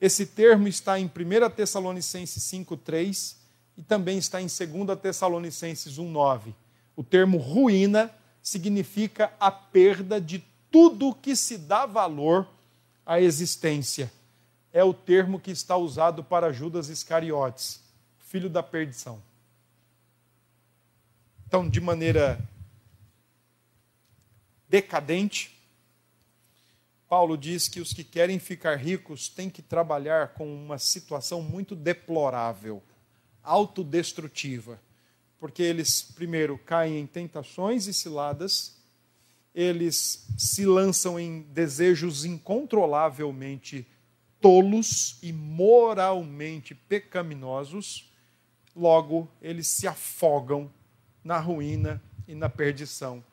S1: Esse termo está em 1 Tessalonicenses 5,3 e também está em 2 Tessalonicenses 1,9. O termo ruína significa a perda de tudo que se dá valor à existência é o termo que está usado para Judas Iscariotes, filho da perdição. Então, de maneira decadente, Paulo diz que os que querem ficar ricos têm que trabalhar com uma situação muito deplorável, autodestrutiva, porque eles, primeiro, caem em tentações e ciladas, eles se lançam em desejos incontrolavelmente tolos e moralmente pecaminosos, logo eles se afogam na ruína e na perdição,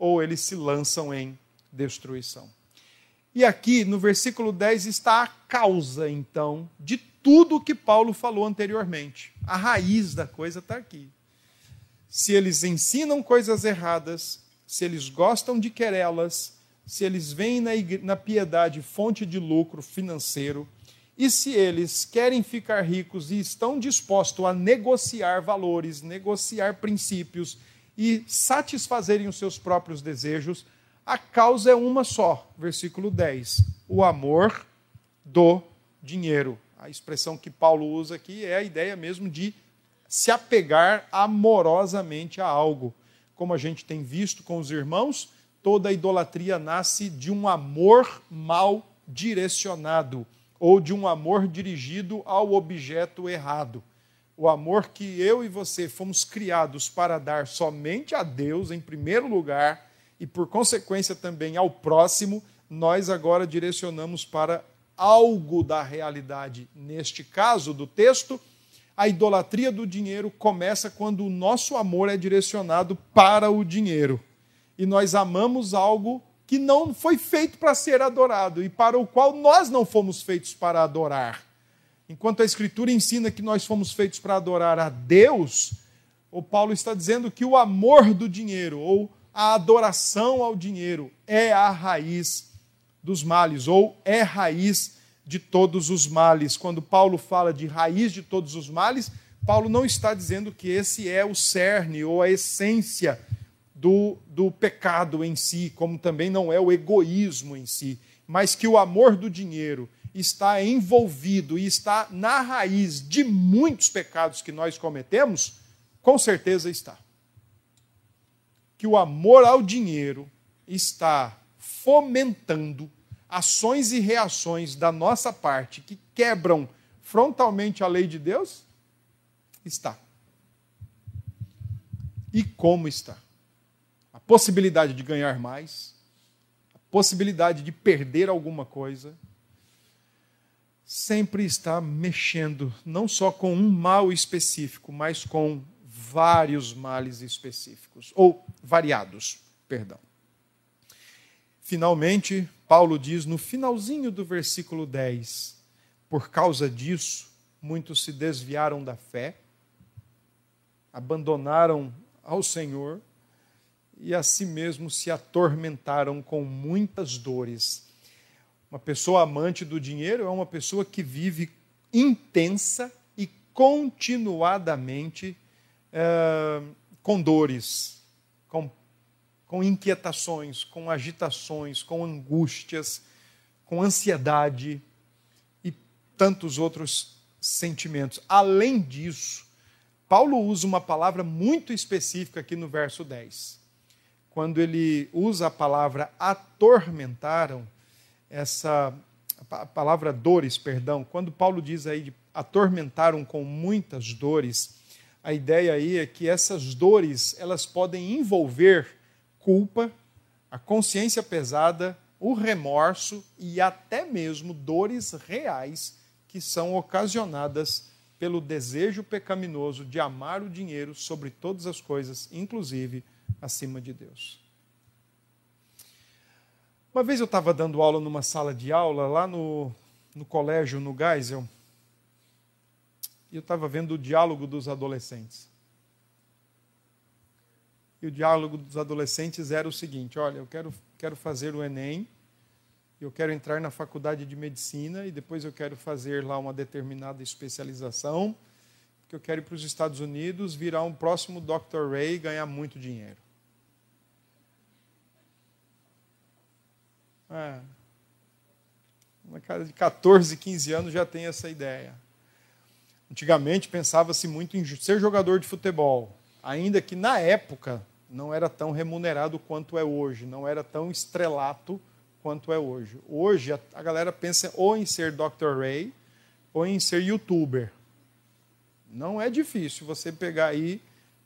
S1: ou eles se lançam em destruição. E aqui no versículo 10 está a causa, então, de tudo que Paulo falou anteriormente. A raiz da coisa está aqui. Se eles ensinam coisas erradas, se eles gostam de querelas, se eles veem na, na piedade fonte de lucro financeiro, e se eles querem ficar ricos e estão dispostos a negociar valores, negociar princípios e satisfazerem os seus próprios desejos, a causa é uma só. Versículo 10: o amor do dinheiro. A expressão que Paulo usa aqui é a ideia mesmo de se apegar amorosamente a algo. Como a gente tem visto com os irmãos, toda idolatria nasce de um amor mal direcionado ou de um amor dirigido ao objeto errado. O amor que eu e você fomos criados para dar somente a Deus em primeiro lugar e por consequência também ao próximo, nós agora direcionamos para algo da realidade. Neste caso do texto, a idolatria do dinheiro começa quando o nosso amor é direcionado para o dinheiro e nós amamos algo que não foi feito para ser adorado e para o qual nós não fomos feitos para adorar. Enquanto a Escritura ensina que nós fomos feitos para adorar a Deus, o Paulo está dizendo que o amor do dinheiro ou a adoração ao dinheiro é a raiz dos males ou é raiz de todos os males. Quando Paulo fala de raiz de todos os males, Paulo não está dizendo que esse é o cerne ou a essência do, do pecado em si, como também não é o egoísmo em si, mas que o amor do dinheiro está envolvido e está na raiz de muitos pecados que nós cometemos, com certeza está. Que o amor ao dinheiro está fomentando ações e reações da nossa parte que quebram frontalmente a lei de Deus? Está. E como está? possibilidade de ganhar mais, a possibilidade de perder alguma coisa, sempre está mexendo não só com um mal específico, mas com vários males específicos, ou variados, perdão. Finalmente, Paulo diz no finalzinho do versículo 10: por causa disso, muitos se desviaram da fé, abandonaram ao Senhor e a si mesmo se atormentaram com muitas dores. Uma pessoa amante do dinheiro é uma pessoa que vive intensa e continuadamente é, com dores, com, com inquietações, com agitações, com angústias, com ansiedade e tantos outros sentimentos. Além disso, Paulo usa uma palavra muito específica aqui no verso 10. Quando ele usa a palavra atormentaram, essa a palavra dores, perdão, quando Paulo diz aí de atormentaram com muitas dores, a ideia aí é que essas dores, elas podem envolver culpa, a consciência pesada, o remorso e até mesmo dores reais que são ocasionadas pelo desejo pecaminoso de amar o dinheiro sobre todas as coisas, inclusive acima de Deus. Uma vez eu estava dando aula numa sala de aula lá no, no colégio, no Geisel, e eu estava vendo o diálogo dos adolescentes. E o diálogo dos adolescentes era o seguinte: olha, eu quero, quero fazer o Enem, eu quero entrar na faculdade de medicina e depois eu quero fazer lá uma determinada especialização, porque eu quero ir para os Estados Unidos, virar um próximo Dr. Ray e ganhar muito dinheiro. É. Uma cara de 14, 15 anos já tem essa ideia. Antigamente pensava-se muito em ser jogador de futebol, ainda que na época não era tão remunerado quanto é hoje, não era tão estrelato quanto é hoje. Hoje a, galera pensa ou em ser Dr. Ray ou em ser youtuber. Não é difícil você pegar aí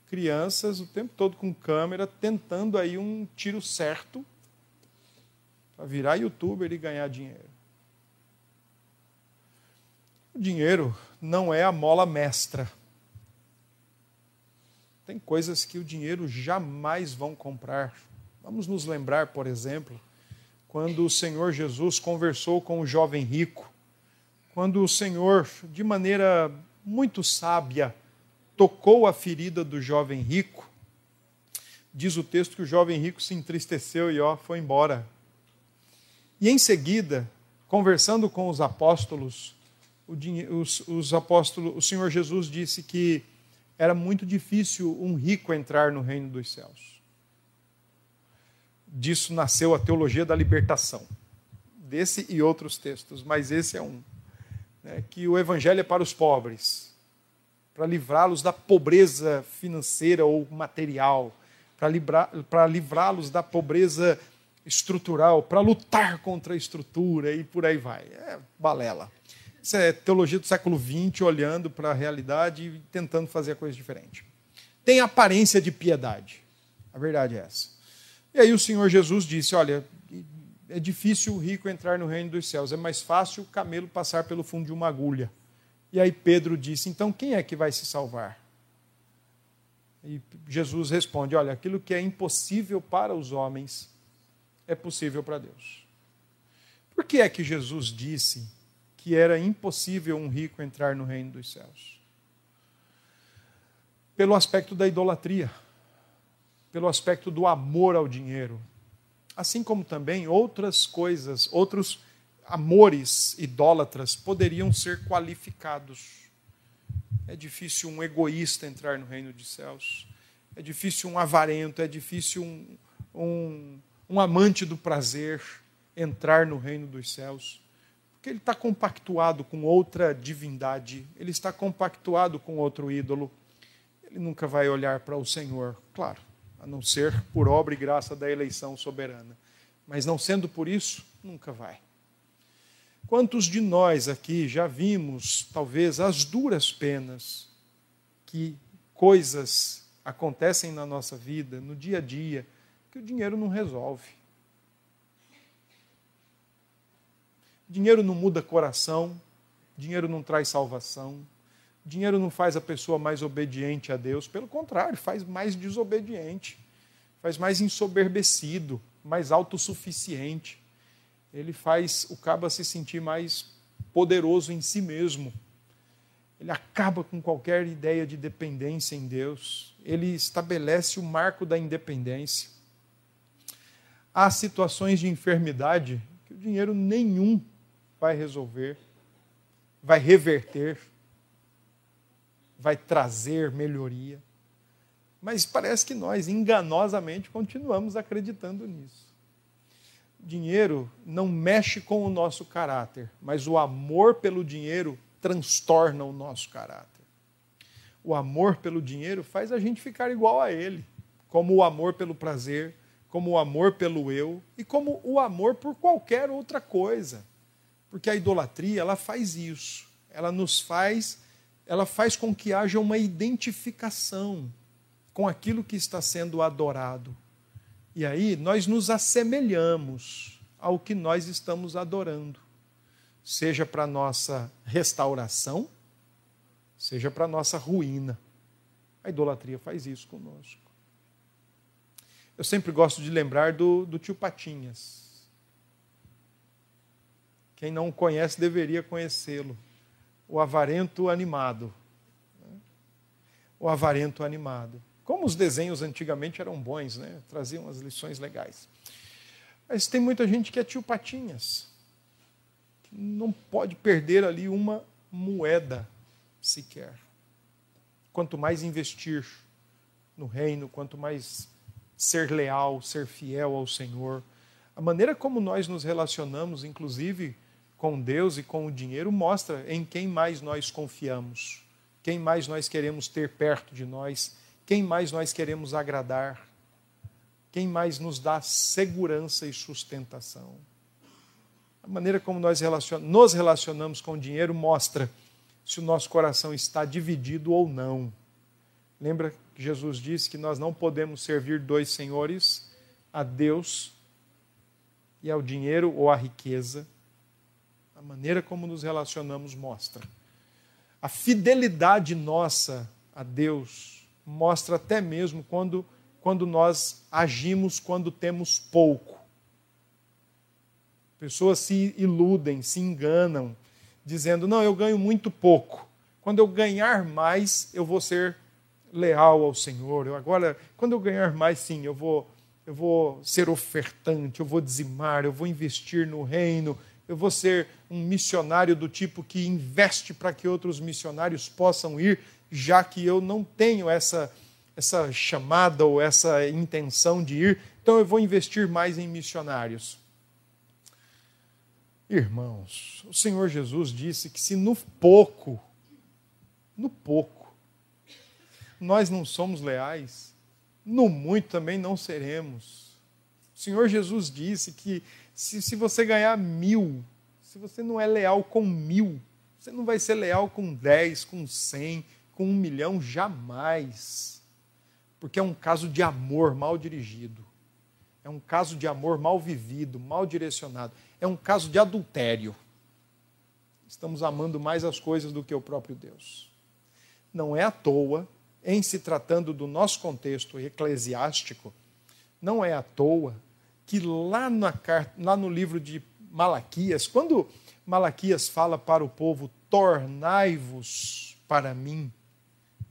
S1: crianças o tempo todo com câmera tentando aí um tiro certo para virar youtuber e ganhar dinheiro. O dinheiro não é a mola mestra. Tem coisas que o dinheiro jamais vão comprar. Vamos nos lembrar, por exemplo, quando o Senhor Jesus conversou com o jovem rico, quando o Senhor, de maneira muito sábia, tocou a ferida do jovem rico, diz o texto que o jovem rico se entristeceu e ó, foi embora. E em seguida, conversando com os apóstolos, os, os apóstolos, o Senhor Jesus disse que era muito difícil um rico entrar no reino dos céus. Disso nasceu a teologia da libertação, desse e outros textos, mas esse é um. Né, que o evangelho é para os pobres, para livrá-los da pobreza financeira ou material, para livrá-los da pobreza estrutural, para lutar contra a estrutura e por aí vai. É balela. Isso é teologia do século XX, olhando para a realidade e tentando fazer a coisa diferente. Tem aparência de piedade. A verdade é essa. E aí o Senhor Jesus disse: Olha, é difícil o rico entrar no reino dos céus, é mais fácil o camelo passar pelo fundo de uma agulha. E aí Pedro disse: Então quem é que vai se salvar? E Jesus responde: Olha, aquilo que é impossível para os homens é possível para Deus. Por que é que Jesus disse que era impossível um rico entrar no reino dos céus. Pelo aspecto da idolatria, pelo aspecto do amor ao dinheiro, assim como também outras coisas, outros amores idólatras poderiam ser qualificados. É difícil um egoísta entrar no reino dos céus. É difícil um avarento, é difícil um, um, um amante do prazer entrar no reino dos céus. Porque ele está compactuado com outra divindade, ele está compactuado com outro ídolo. Ele nunca vai olhar para o Senhor, claro, a não ser por obra e graça da eleição soberana. Mas não sendo por isso, nunca vai. Quantos de nós aqui já vimos, talvez, as duras penas que coisas acontecem na nossa vida, no dia a dia, que o dinheiro não resolve? Dinheiro não muda coração, dinheiro não traz salvação, dinheiro não faz a pessoa mais obediente a Deus, pelo contrário, faz mais desobediente, faz mais ensoberbecido, mais autossuficiente. Ele faz o caba se sentir mais poderoso em si mesmo. Ele acaba com qualquer ideia de dependência em Deus. Ele estabelece o marco da independência. Há situações de enfermidade que o dinheiro nenhum vai resolver, vai reverter, vai trazer melhoria. Mas parece que nós, enganosamente, continuamos acreditando nisso. Dinheiro não mexe com o nosso caráter, mas o amor pelo dinheiro transtorna o nosso caráter. O amor pelo dinheiro faz a gente ficar igual a ele, como o amor pelo prazer, como o amor pelo eu e como o amor por qualquer outra coisa. Porque a idolatria, ela faz isso. Ela nos faz, ela faz com que haja uma identificação com aquilo que está sendo adorado. E aí nós nos assemelhamos ao que nós estamos adorando, seja para nossa restauração, seja para nossa ruína. A idolatria faz isso conosco. Eu sempre gosto de lembrar do, do tio Patinhas. Quem não conhece deveria conhecê-lo. O avarento animado. O avarento animado. Como os desenhos antigamente eram bons, né? traziam as lições legais. Mas tem muita gente que é tio Patinhas, não pode perder ali uma moeda sequer. Quanto mais investir no reino, quanto mais ser leal, ser fiel ao Senhor, a maneira como nós nos relacionamos, inclusive com Deus e com o dinheiro, mostra em quem mais nós confiamos, quem mais nós queremos ter perto de nós quem mais nós queremos agradar? Quem mais nos dá segurança e sustentação? A maneira como nós nos relacionamos com o dinheiro mostra se o nosso coração está dividido ou não. Lembra que Jesus disse que nós não podemos servir dois senhores, a Deus e ao dinheiro ou à riqueza. A maneira como nos relacionamos mostra. A fidelidade nossa a Deus mostra até mesmo quando, quando nós agimos quando temos pouco. Pessoas se iludem, se enganam, dizendo: não, eu ganho muito pouco. Quando eu ganhar mais, eu vou ser leal ao Senhor. Eu agora, quando eu ganhar mais, sim, eu vou, eu vou ser ofertante, eu vou dizimar, eu vou investir no reino, eu vou ser um missionário do tipo que investe para que outros missionários possam ir já que eu não tenho essa, essa chamada ou essa intenção de ir, então eu vou investir mais em missionários. Irmãos, o Senhor Jesus disse que se no pouco, no pouco, nós não somos leais, no muito também não seremos. O Senhor Jesus disse que se, se você ganhar mil, se você não é leal com mil, você não vai ser leal com dez, com cem, com um milhão, jamais. Porque é um caso de amor mal dirigido. É um caso de amor mal vivido, mal direcionado. É um caso de adultério. Estamos amando mais as coisas do que o próprio Deus. Não é à toa, em se tratando do nosso contexto eclesiástico, não é à toa que lá, na, lá no livro de Malaquias, quando Malaquias fala para o povo: tornai-vos para mim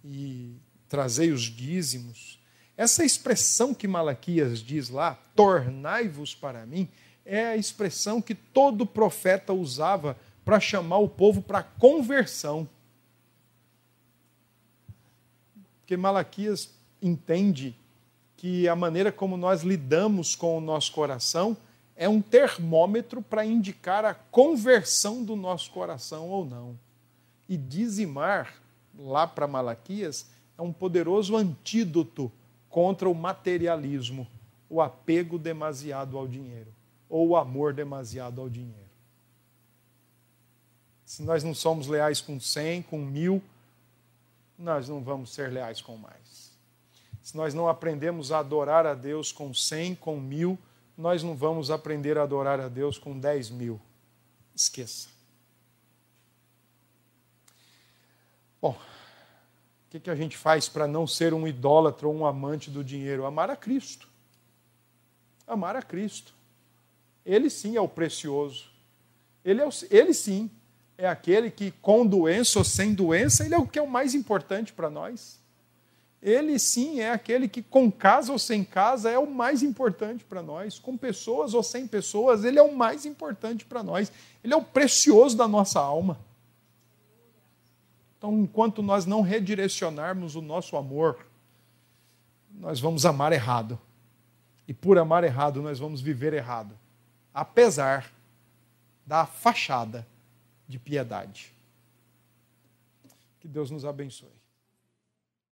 S1: e trazei os dízimos. Essa expressão que Malaquias diz lá, tornai-vos para mim, é a expressão que todo profeta usava para chamar o povo para conversão. Porque Malaquias entende que a maneira como nós lidamos com o nosso coração é um termômetro para indicar a conversão do nosso coração ou não. E dizimar lá para Malaquias, é um poderoso antídoto contra o materialismo, o apego demasiado ao dinheiro, ou o amor demasiado ao dinheiro. Se nós não somos leais com cem, com mil, nós não vamos ser leais com mais. Se nós não aprendemos a adorar a Deus com cem, com mil, nós não vamos aprender a adorar a Deus com dez mil. Esqueça. Bom, o que, que a gente faz para não ser um idólatra ou um amante do dinheiro? Amar a Cristo. Amar a Cristo. Ele sim é o precioso. Ele, é o, ele sim é aquele que, com doença ou sem doença, ele é o que é o mais importante para nós. Ele sim é aquele que, com casa ou sem casa, é o mais importante para nós. Com pessoas ou sem pessoas, ele é o mais importante para nós. Ele é o precioso da nossa alma. Então, enquanto nós não redirecionarmos o nosso amor, nós vamos amar errado. E por amar errado, nós vamos viver errado. Apesar da fachada de piedade. Que Deus nos abençoe.